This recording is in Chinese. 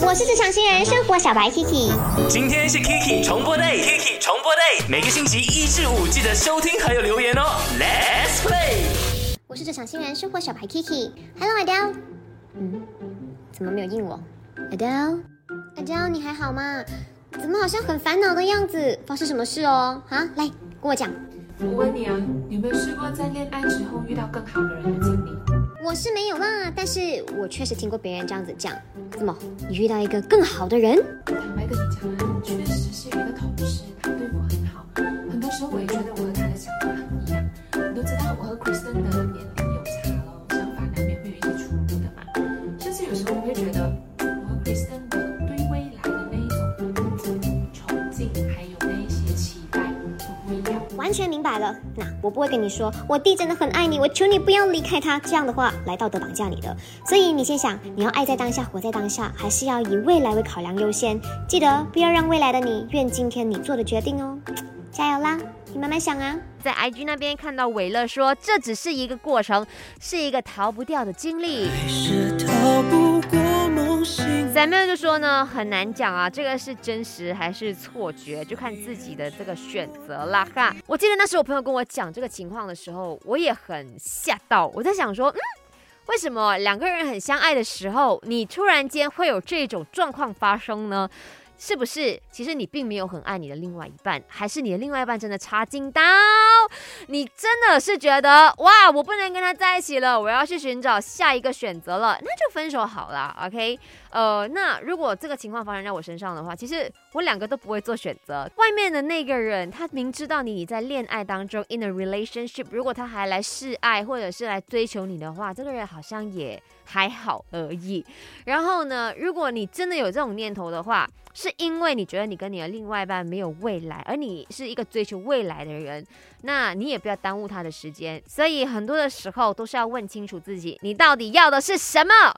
我是职场新人生活小白 Kiki，今天是 Kiki 重播 day，Kiki 重播 day，每个星期一至五记得收听还有留言哦。Let's play。我是职场新人生活小白 Kiki，Hello Adele，嗯，怎么没有应我？Adele，Adele 你还好吗？怎么好像很烦恼的样子？发生什么事哦？啊，来跟我讲。我问你啊，有没有试过在恋爱之后遇到更好的人？是没有啦，但是我确实听过别人这样子讲。怎么，你遇到一个更好的人？坦白跟你讲，确实完全明白了。那我不会跟你说，我弟真的很爱你，我求你不要离开他。这样的话来道德绑架你的。所以你先想，你要爱在当下，活在当下，还是要以未来为考量优先？记得不要让未来的你怨今天你做的决定哦。加油啦！你慢慢想啊。在 IG 那边看到伟乐说，这只是一个过程，是一个逃不掉的经历。咱们就说呢，很难讲啊，这个是真实还是错觉，就看自己的这个选择啦哈。我记得那时候我朋友跟我讲这个情况的时候，我也很吓到，我在想说，嗯，为什么两个人很相爱的时候，你突然间会有这种状况发生呢？是不是？其实你并没有很爱你的另外一半，还是你的另外一半真的差劲大？你真的是觉得哇，我不能跟他在一起了，我要去寻找下一个选择了，那就分手好了，OK？呃，那如果这个情况发生在我身上的话，其实我两个都不会做选择。外面的那个人，他明知道你在恋爱当中，in a relationship，如果他还来示爱或者是来追求你的话，这个人好像也还好而已。然后呢，如果你真的有这种念头的话，是因为你觉得你跟你的另外一半没有未来，而你是一个追求未来的人，那你也不要耽误他的时间。所以很多的时候都是要问清楚自己，你到底要的是什么。